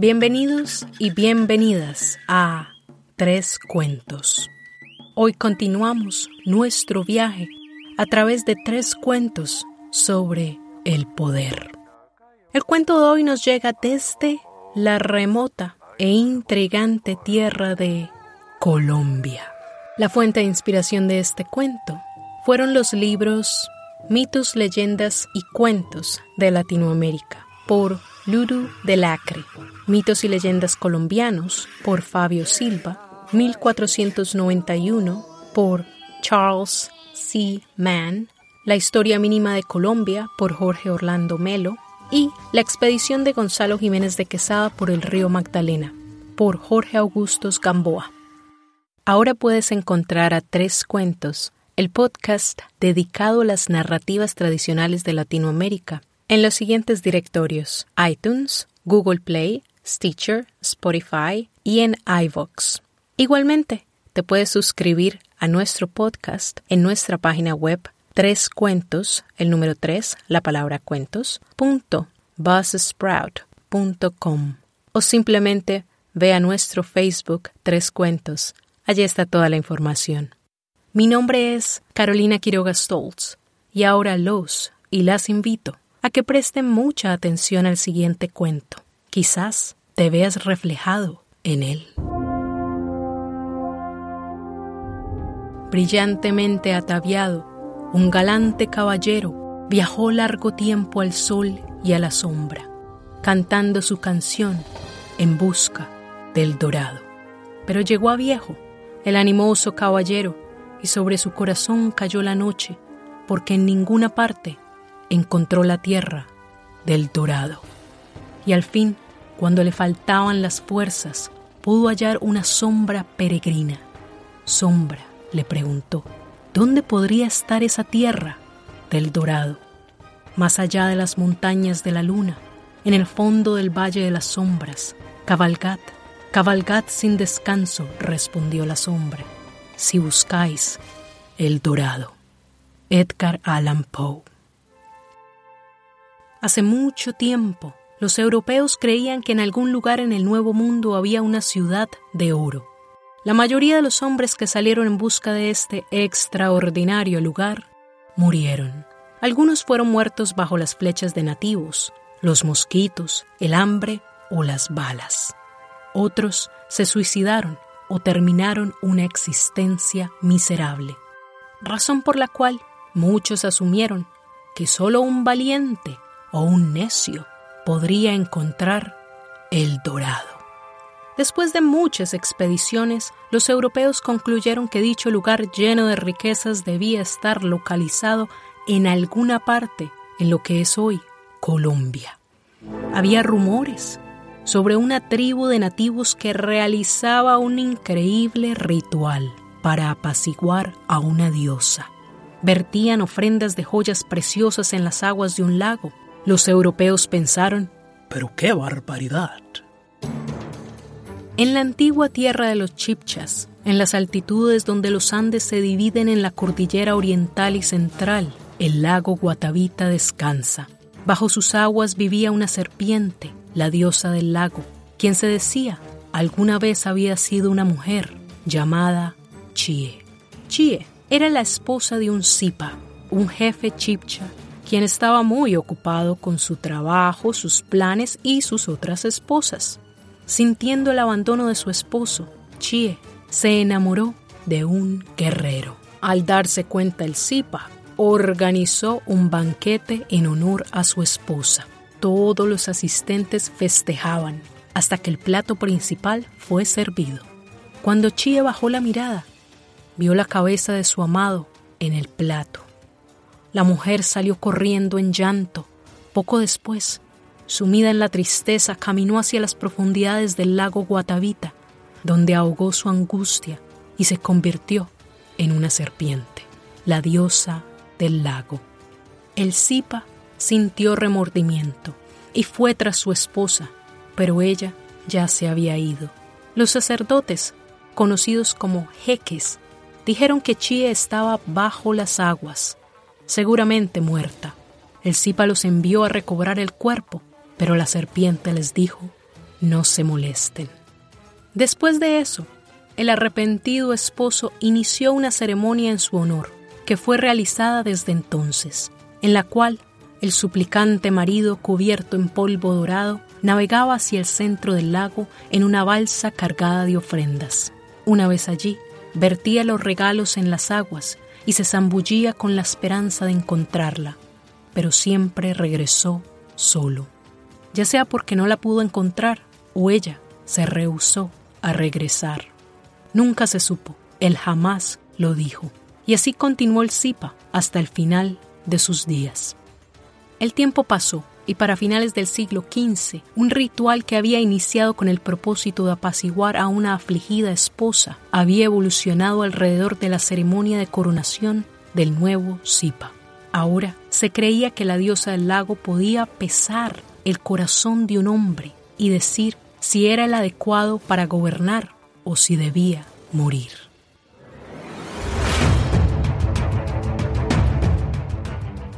Bienvenidos y bienvenidas a Tres Cuentos. Hoy continuamos nuestro viaje a través de tres cuentos sobre el poder. El cuento de hoy nos llega desde la remota e intrigante tierra de Colombia. La fuente de inspiración de este cuento fueron los libros Mitos, Leyendas y Cuentos de Latinoamérica por Luru de Lacre, Mitos y Leyendas Colombianos por Fabio Silva, 1491 por Charles C. Mann, La Historia Mínima de Colombia por Jorge Orlando Melo y La Expedición de Gonzalo Jiménez de Quesada por el río Magdalena por Jorge Augustos Gamboa. Ahora puedes encontrar a Tres Cuentos, el podcast dedicado a las narrativas tradicionales de Latinoamérica, en los siguientes directorios: iTunes, Google Play, Stitcher, Spotify y en iVoox. Igualmente, te puedes suscribir a nuestro podcast en nuestra página web tres cuentos, el número 3, la palabra cuentos, punto, buzzsprout.com o simplemente ve a nuestro Facebook Tres Cuentos Allí está toda la información. Mi nombre es Carolina Quiroga Stoltz y ahora los y las invito que presten mucha atención al siguiente cuento. Quizás te veas reflejado en él. Brillantemente ataviado, un galante caballero viajó largo tiempo al sol y a la sombra, cantando su canción en busca del dorado. Pero llegó a viejo el animoso caballero, y sobre su corazón cayó la noche, porque en ninguna parte encontró la tierra del dorado. Y al fin, cuando le faltaban las fuerzas, pudo hallar una sombra peregrina. Sombra, le preguntó, ¿dónde podría estar esa tierra del dorado? Más allá de las montañas de la luna, en el fondo del valle de las sombras, cabalgad Cabalgad sin descanso, respondió la sombra, si buscáis el dorado. Edgar Allan Poe. Hace mucho tiempo, los europeos creían que en algún lugar en el Nuevo Mundo había una ciudad de oro. La mayoría de los hombres que salieron en busca de este extraordinario lugar murieron. Algunos fueron muertos bajo las flechas de nativos, los mosquitos, el hambre o las balas. Otros se suicidaron o terminaron una existencia miserable, razón por la cual muchos asumieron que solo un valiente o un necio podría encontrar el dorado. Después de muchas expediciones, los europeos concluyeron que dicho lugar lleno de riquezas debía estar localizado en alguna parte en lo que es hoy Colombia. Había rumores sobre una tribu de nativos que realizaba un increíble ritual para apaciguar a una diosa. Vertían ofrendas de joyas preciosas en las aguas de un lago. Los europeos pensaron, pero qué barbaridad. En la antigua tierra de los Chipchas, en las altitudes donde los Andes se dividen en la cordillera oriental y central, el lago Guatavita descansa. Bajo sus aguas vivía una serpiente la diosa del lago, quien se decía alguna vez había sido una mujer llamada Chie. Chie era la esposa de un Zipa, un jefe chipcha, quien estaba muy ocupado con su trabajo, sus planes y sus otras esposas. Sintiendo el abandono de su esposo, Chie se enamoró de un guerrero. Al darse cuenta el Zipa, organizó un banquete en honor a su esposa. Todos los asistentes festejaban hasta que el plato principal fue servido. Cuando Chie bajó la mirada, vio la cabeza de su amado en el plato. La mujer salió corriendo en llanto. Poco después, sumida en la tristeza, caminó hacia las profundidades del lago Guatavita, donde ahogó su angustia y se convirtió en una serpiente, la diosa del lago. El Zipa sintió remordimiento y fue tras su esposa, pero ella ya se había ido. Los sacerdotes, conocidos como jeques, dijeron que Chie estaba bajo las aguas, seguramente muerta. El Zipa los envió a recobrar el cuerpo, pero la serpiente les dijo no se molesten. Después de eso, el arrepentido esposo inició una ceremonia en su honor, que fue realizada desde entonces, en la cual el suplicante marido cubierto en polvo dorado navegaba hacia el centro del lago en una balsa cargada de ofrendas. Una vez allí, vertía los regalos en las aguas y se zambullía con la esperanza de encontrarla, pero siempre regresó solo, ya sea porque no la pudo encontrar o ella se rehusó a regresar. Nunca se supo, él jamás lo dijo, y así continuó el Zipa hasta el final de sus días. El tiempo pasó y para finales del siglo XV, un ritual que había iniciado con el propósito de apaciguar a una afligida esposa había evolucionado alrededor de la ceremonia de coronación del nuevo Zipa. Ahora se creía que la diosa del lago podía pesar el corazón de un hombre y decir si era el adecuado para gobernar o si debía morir.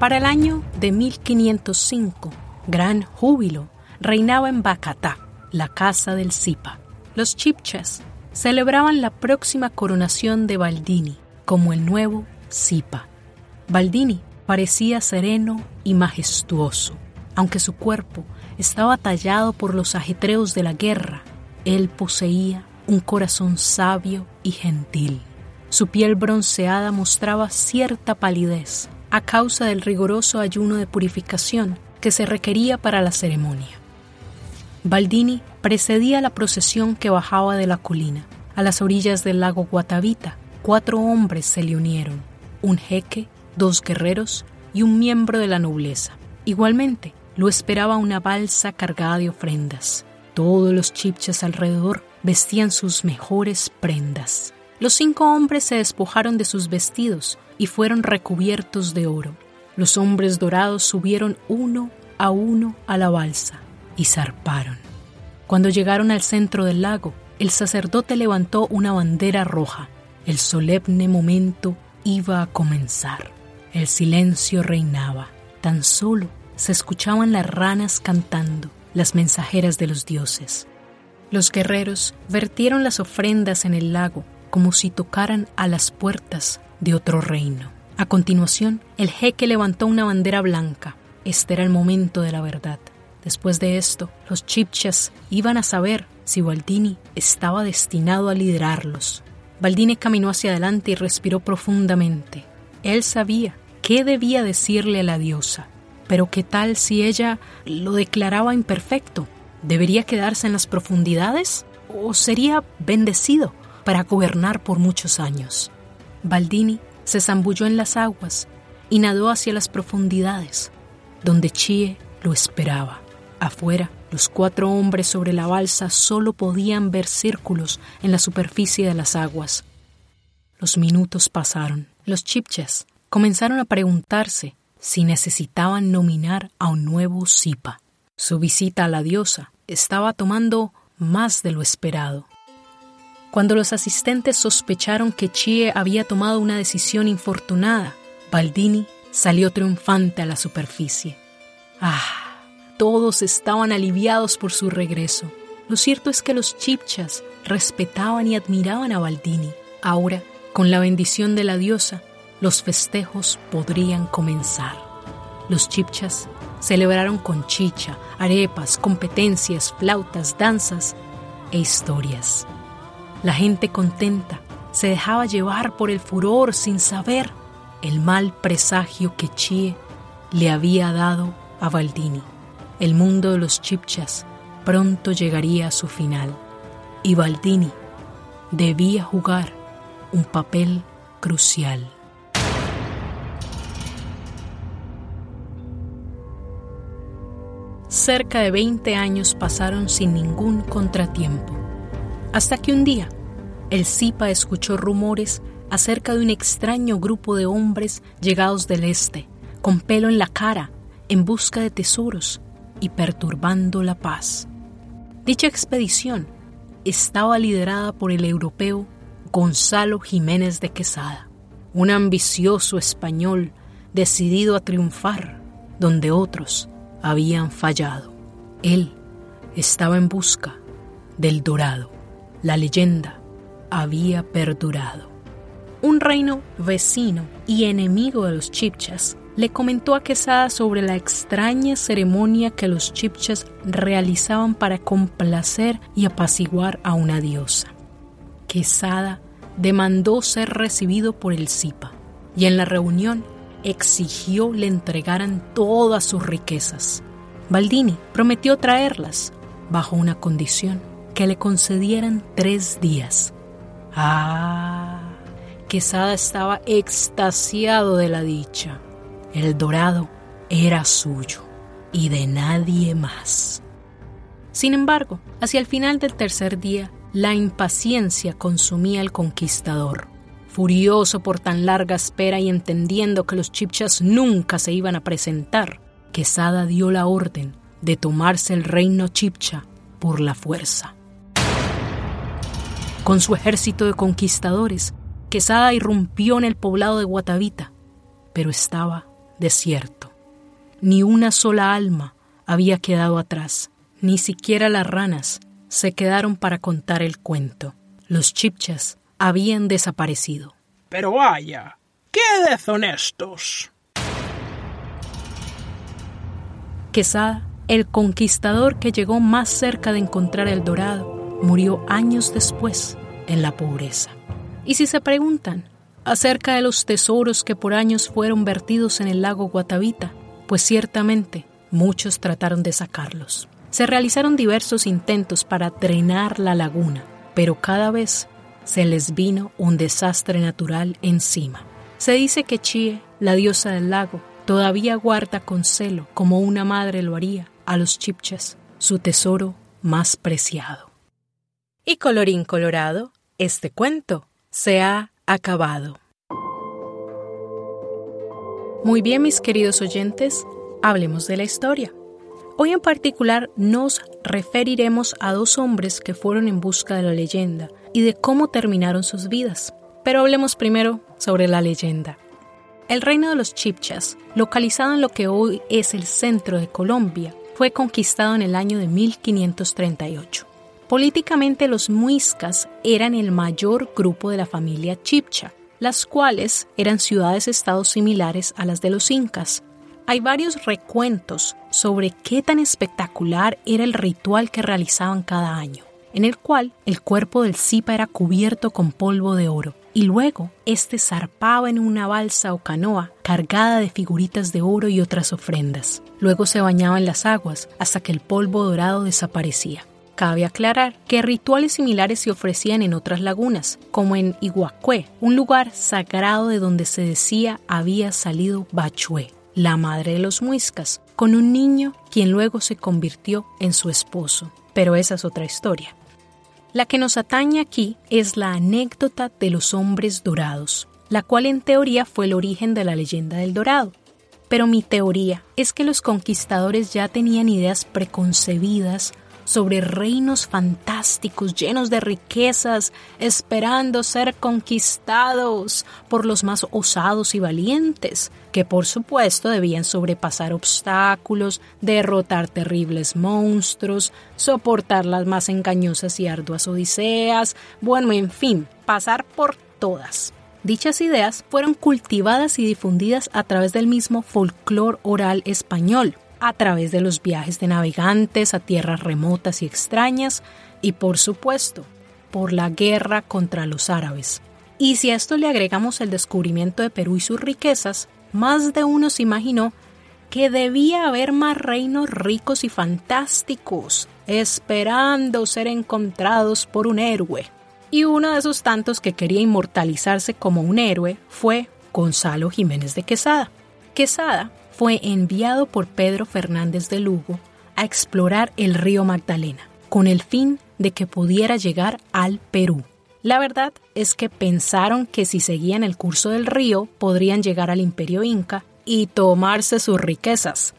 Para el año de 1505, gran júbilo reinaba en Bacatá, la casa del Zipa. Los chipchas celebraban la próxima coronación de Baldini como el nuevo Zipa. Baldini parecía sereno y majestuoso, aunque su cuerpo estaba tallado por los ajetreos de la guerra. Él poseía un corazón sabio y gentil. Su piel bronceada mostraba cierta palidez a causa del riguroso ayuno de purificación que se requería para la ceremonia. Baldini precedía la procesión que bajaba de la colina. A las orillas del lago Guatavita, cuatro hombres se le unieron, un jeque, dos guerreros y un miembro de la nobleza. Igualmente, lo esperaba una balsa cargada de ofrendas. Todos los chipchas alrededor vestían sus mejores prendas. Los cinco hombres se despojaron de sus vestidos y fueron recubiertos de oro. Los hombres dorados subieron uno a uno a la balsa y zarparon. Cuando llegaron al centro del lago, el sacerdote levantó una bandera roja. El solemne momento iba a comenzar. El silencio reinaba. Tan solo se escuchaban las ranas cantando, las mensajeras de los dioses. Los guerreros vertieron las ofrendas en el lago como si tocaran a las puertas de otro reino. A continuación, el jeque levantó una bandera blanca. Este era el momento de la verdad. Después de esto, los chipchas iban a saber si Baldini estaba destinado a liderarlos. Baldini caminó hacia adelante y respiró profundamente. Él sabía qué debía decirle a la diosa, pero ¿qué tal si ella lo declaraba imperfecto? ¿Debería quedarse en las profundidades o sería bendecido para gobernar por muchos años? Baldini se zambulló en las aguas y nadó hacia las profundidades, donde Chie lo esperaba. Afuera, los cuatro hombres sobre la balsa solo podían ver círculos en la superficie de las aguas. Los minutos pasaron. Los chipchas comenzaron a preguntarse si necesitaban nominar a un nuevo Zipa. Su visita a la diosa estaba tomando más de lo esperado. Cuando los asistentes sospecharon que Chie había tomado una decisión infortunada, Baldini salió triunfante a la superficie. Ah, todos estaban aliviados por su regreso. Lo cierto es que los chipchas respetaban y admiraban a Baldini. Ahora, con la bendición de la diosa, los festejos podrían comenzar. Los chipchas celebraron con chicha, arepas, competencias, flautas, danzas e historias. La gente contenta se dejaba llevar por el furor sin saber el mal presagio que Chie le había dado a Baldini. El mundo de los chipchas pronto llegaría a su final y Baldini debía jugar un papel crucial. Cerca de 20 años pasaron sin ningún contratiempo hasta que un día el Zipa escuchó rumores acerca de un extraño grupo de hombres llegados del este, con pelo en la cara, en busca de tesoros y perturbando la paz. Dicha expedición estaba liderada por el europeo Gonzalo Jiménez de Quesada, un ambicioso español decidido a triunfar donde otros habían fallado. Él estaba en busca del dorado. La leyenda había perdurado. Un reino vecino y enemigo de los chipchas le comentó a Quesada sobre la extraña ceremonia que los chipchas realizaban para complacer y apaciguar a una diosa. Quesada demandó ser recibido por el Zipa y en la reunión exigió le entregaran todas sus riquezas. Baldini prometió traerlas bajo una condición, que le concedieran tres días. Ah, Quesada estaba extasiado de la dicha. El dorado era suyo y de nadie más. Sin embargo, hacia el final del tercer día, la impaciencia consumía al conquistador. Furioso por tan larga espera y entendiendo que los chipchas nunca se iban a presentar, Quesada dio la orden de tomarse el reino chipcha por la fuerza. Con su ejército de conquistadores, Quesada irrumpió en el poblado de Guatavita, pero estaba desierto. Ni una sola alma había quedado atrás, ni siquiera las ranas se quedaron para contar el cuento. Los chipchas habían desaparecido. Pero vaya, qué deshonestos. Quesada, el conquistador que llegó más cerca de encontrar el dorado, murió años después en la pobreza. Y si se preguntan acerca de los tesoros que por años fueron vertidos en el lago Guatavita, pues ciertamente muchos trataron de sacarlos. Se realizaron diversos intentos para drenar la laguna, pero cada vez se les vino un desastre natural encima. Se dice que Chie, la diosa del lago, todavía guarda con celo, como una madre lo haría, a los chipchas, su tesoro más preciado. Y colorín colorado, este cuento se ha acabado. Muy bien, mis queridos oyentes, hablemos de la historia. Hoy en particular nos referiremos a dos hombres que fueron en busca de la leyenda y de cómo terminaron sus vidas. Pero hablemos primero sobre la leyenda. El reino de los Chipchas, localizado en lo que hoy es el centro de Colombia, fue conquistado en el año de 1538. Políticamente los muiscas eran el mayor grupo de la familia Chipcha, las cuales eran ciudades-estados similares a las de los incas. Hay varios recuentos sobre qué tan espectacular era el ritual que realizaban cada año en el cual el cuerpo del Zipa era cubierto con polvo de oro, y luego éste zarpaba en una balsa o canoa cargada de figuritas de oro y otras ofrendas. Luego se bañaba en las aguas hasta que el polvo dorado desaparecía. Cabe aclarar que rituales similares se ofrecían en otras lagunas, como en Iguacué, un lugar sagrado de donde se decía había salido Bachué, la madre de los muiscas, con un niño quien luego se convirtió en su esposo. Pero esa es otra historia. La que nos atañe aquí es la anécdota de los hombres dorados, la cual en teoría fue el origen de la leyenda del dorado. Pero mi teoría es que los conquistadores ya tenían ideas preconcebidas sobre reinos fantásticos llenos de riquezas, esperando ser conquistados por los más osados y valientes, que por supuesto debían sobrepasar obstáculos, derrotar terribles monstruos, soportar las más engañosas y arduas odiseas, bueno, en fin, pasar por todas. Dichas ideas fueron cultivadas y difundidas a través del mismo folclore oral español, a través de los viajes de navegantes a tierras remotas y extrañas y por supuesto por la guerra contra los árabes. Y si a esto le agregamos el descubrimiento de Perú y sus riquezas, más de uno se imaginó que debía haber más reinos ricos y fantásticos, esperando ser encontrados por un héroe. Y uno de esos tantos que quería inmortalizarse como un héroe fue Gonzalo Jiménez de Quesada. Quesada fue enviado por Pedro Fernández de Lugo a explorar el río Magdalena, con el fin de que pudiera llegar al Perú. La verdad es que pensaron que si seguían el curso del río podrían llegar al imperio inca y tomarse sus riquezas,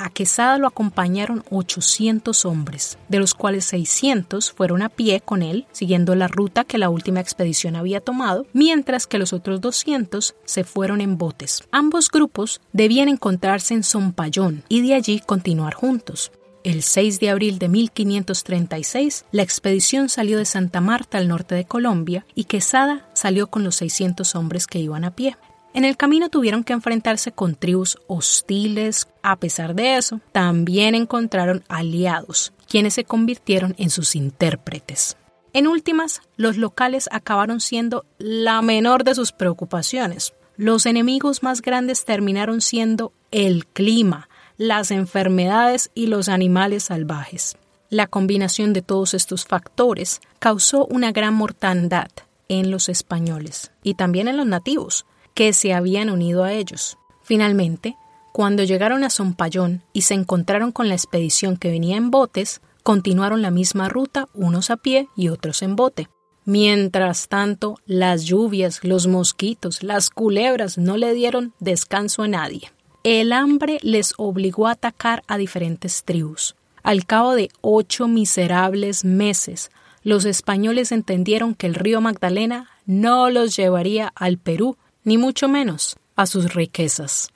a Quesada lo acompañaron 800 hombres, de los cuales 600 fueron a pie con él, siguiendo la ruta que la última expedición había tomado, mientras que los otros 200 se fueron en botes. Ambos grupos debían encontrarse en Zompayón y de allí continuar juntos. El 6 de abril de 1536, la expedición salió de Santa Marta al norte de Colombia y Quesada salió con los 600 hombres que iban a pie. En el camino tuvieron que enfrentarse con tribus hostiles. A pesar de eso, también encontraron aliados, quienes se convirtieron en sus intérpretes. En últimas, los locales acabaron siendo la menor de sus preocupaciones. Los enemigos más grandes terminaron siendo el clima, las enfermedades y los animales salvajes. La combinación de todos estos factores causó una gran mortandad en los españoles y también en los nativos, que se habían unido a ellos. Finalmente, cuando llegaron a Zompayón y se encontraron con la expedición que venía en botes, continuaron la misma ruta, unos a pie y otros en bote. Mientras tanto, las lluvias, los mosquitos, las culebras no le dieron descanso a nadie. El hambre les obligó a atacar a diferentes tribus. Al cabo de ocho miserables meses, los españoles entendieron que el río Magdalena no los llevaría al Perú, ni mucho menos a sus riquezas.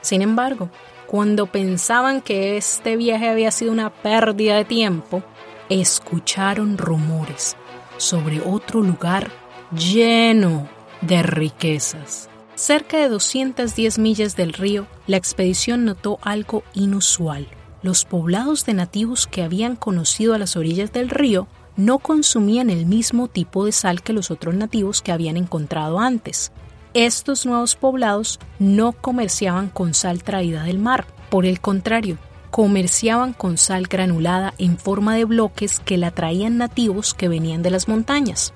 Sin embargo, cuando pensaban que este viaje había sido una pérdida de tiempo, escucharon rumores sobre otro lugar lleno de riquezas. Cerca de 210 millas del río, la expedición notó algo inusual. Los poblados de nativos que habían conocido a las orillas del río no consumían el mismo tipo de sal que los otros nativos que habían encontrado antes. Estos nuevos poblados no comerciaban con sal traída del mar, por el contrario, comerciaban con sal granulada en forma de bloques que la traían nativos que venían de las montañas.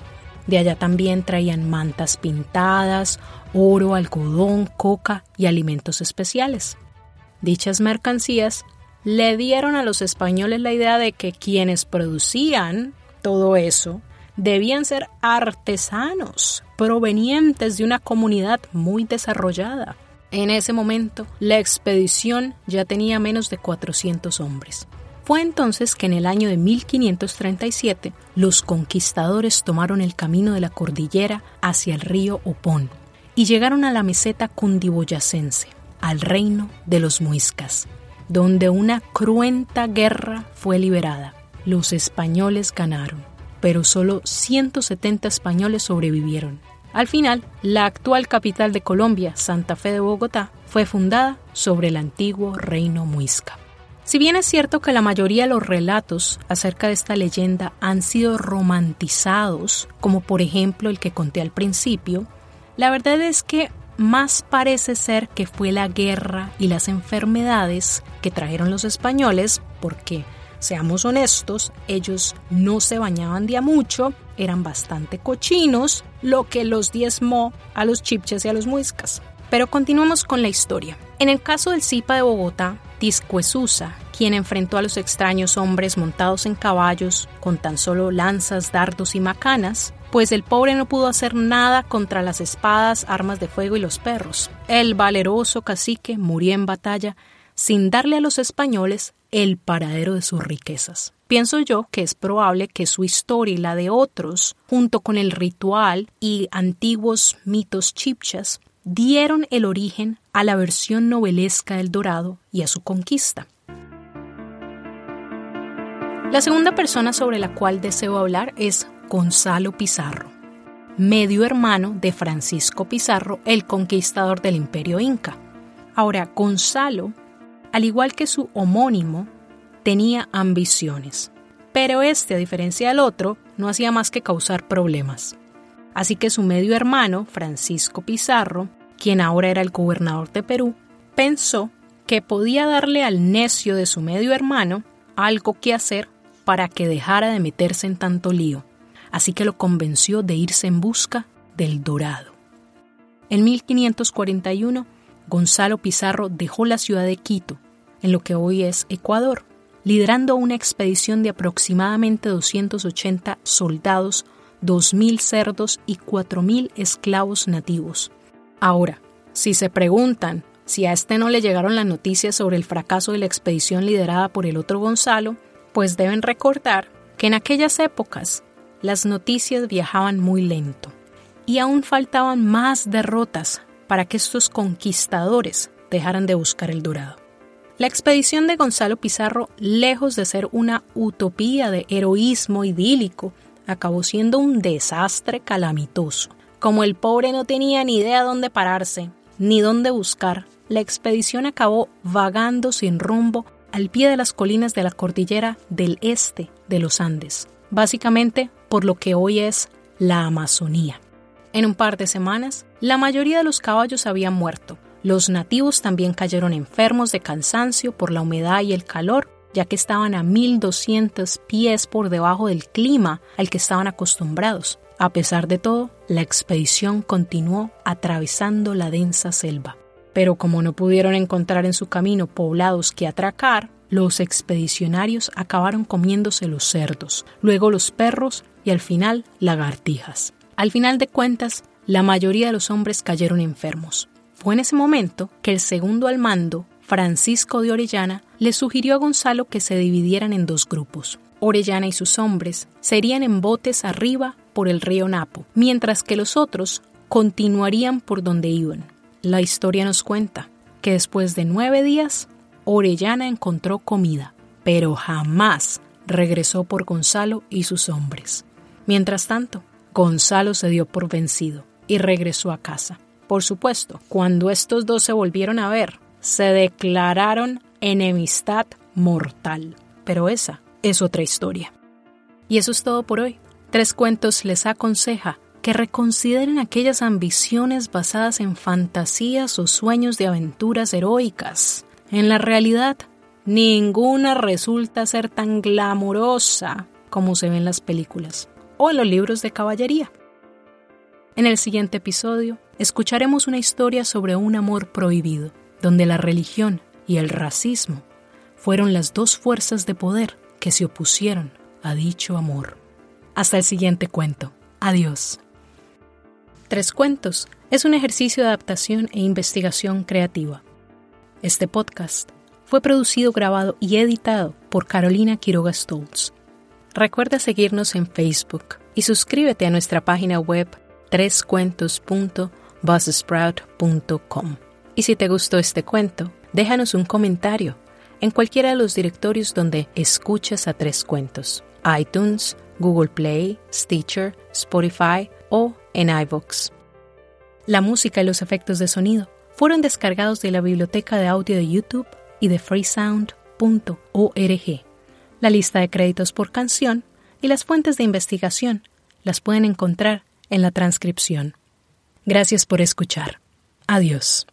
De allá también traían mantas pintadas, oro, algodón, coca y alimentos especiales. Dichas mercancías le dieron a los españoles la idea de que quienes producían todo eso debían ser artesanos provenientes de una comunidad muy desarrollada. En ese momento, la expedición ya tenía menos de 400 hombres. Fue entonces que en el año de 1537 los conquistadores tomaron el camino de la cordillera hacia el río Opón y llegaron a la meseta cundiboyacense, al reino de los muiscas, donde una cruenta guerra fue liberada. Los españoles ganaron pero solo 170 españoles sobrevivieron. Al final, la actual capital de Colombia, Santa Fe de Bogotá, fue fundada sobre el antiguo reino muisca. Si bien es cierto que la mayoría de los relatos acerca de esta leyenda han sido romantizados, como por ejemplo el que conté al principio, la verdad es que más parece ser que fue la guerra y las enfermedades que trajeron los españoles, porque Seamos honestos, ellos no se bañaban día mucho, eran bastante cochinos, lo que los diezmó a los chipches y a los muiscas. Pero continuamos con la historia. En el caso del Zipa de Bogotá, Tiscuesusa, quien enfrentó a los extraños hombres montados en caballos con tan solo lanzas, dardos y macanas, pues el pobre no pudo hacer nada contra las espadas, armas de fuego y los perros. El valeroso cacique murió en batalla sin darle a los españoles el paradero de sus riquezas. Pienso yo que es probable que su historia y la de otros, junto con el ritual y antiguos mitos chipchas, dieron el origen a la versión novelesca del Dorado y a su conquista. La segunda persona sobre la cual deseo hablar es Gonzalo Pizarro, medio hermano de Francisco Pizarro, el conquistador del imperio inca. Ahora, Gonzalo al igual que su homónimo, tenía ambiciones. Pero este, a diferencia del otro, no hacía más que causar problemas. Así que su medio hermano, Francisco Pizarro, quien ahora era el gobernador de Perú, pensó que podía darle al necio de su medio hermano algo que hacer para que dejara de meterse en tanto lío. Así que lo convenció de irse en busca del dorado. En 1541, Gonzalo Pizarro dejó la ciudad de Quito en lo que hoy es Ecuador, liderando una expedición de aproximadamente 280 soldados, 2.000 cerdos y 4.000 esclavos nativos. Ahora, si se preguntan si a este no le llegaron las noticias sobre el fracaso de la expedición liderada por el otro Gonzalo, pues deben recordar que en aquellas épocas las noticias viajaban muy lento y aún faltaban más derrotas para que estos conquistadores dejaran de buscar el dorado. La expedición de Gonzalo Pizarro, lejos de ser una utopía de heroísmo idílico, acabó siendo un desastre calamitoso. Como el pobre no tenía ni idea dónde pararse, ni dónde buscar, la expedición acabó vagando sin rumbo al pie de las colinas de la cordillera del este de los Andes, básicamente por lo que hoy es la Amazonía. En un par de semanas, la mayoría de los caballos habían muerto. Los nativos también cayeron enfermos de cansancio por la humedad y el calor, ya que estaban a 1200 pies por debajo del clima al que estaban acostumbrados. A pesar de todo, la expedición continuó atravesando la densa selva. Pero como no pudieron encontrar en su camino poblados que atracar, los expedicionarios acabaron comiéndose los cerdos, luego los perros y al final lagartijas. Al final de cuentas, la mayoría de los hombres cayeron enfermos. Fue en ese momento que el segundo al mando, Francisco de Orellana, le sugirió a Gonzalo que se dividieran en dos grupos. Orellana y sus hombres serían en botes arriba por el río Napo, mientras que los otros continuarían por donde iban. La historia nos cuenta que después de nueve días, Orellana encontró comida, pero jamás regresó por Gonzalo y sus hombres. Mientras tanto, Gonzalo se dio por vencido y regresó a casa. Por supuesto, cuando estos dos se volvieron a ver, se declararon enemistad mortal. Pero esa es otra historia. Y eso es todo por hoy. Tres Cuentos les aconseja que reconsideren aquellas ambiciones basadas en fantasías o sueños de aventuras heroicas. En la realidad, ninguna resulta ser tan glamorosa como se ve en las películas o en los libros de caballería. En el siguiente episodio, escucharemos una historia sobre un amor prohibido, donde la religión y el racismo fueron las dos fuerzas de poder que se opusieron a dicho amor. Hasta el siguiente cuento. Adiós. Tres Cuentos es un ejercicio de adaptación e investigación creativa. Este podcast fue producido, grabado y editado por Carolina Quiroga Stoltz. Recuerda seguirnos en Facebook y suscríbete a nuestra página web trescuentos.buzzsprout.com. Y si te gustó este cuento, déjanos un comentario en cualquiera de los directorios donde escuchas a Tres Cuentos, iTunes, Google Play, Stitcher, Spotify o en iVoox. La música y los efectos de sonido fueron descargados de la biblioteca de audio de YouTube y de freesound.org. La lista de créditos por canción y las fuentes de investigación las pueden encontrar en la transcripción. Gracias por escuchar. Adiós.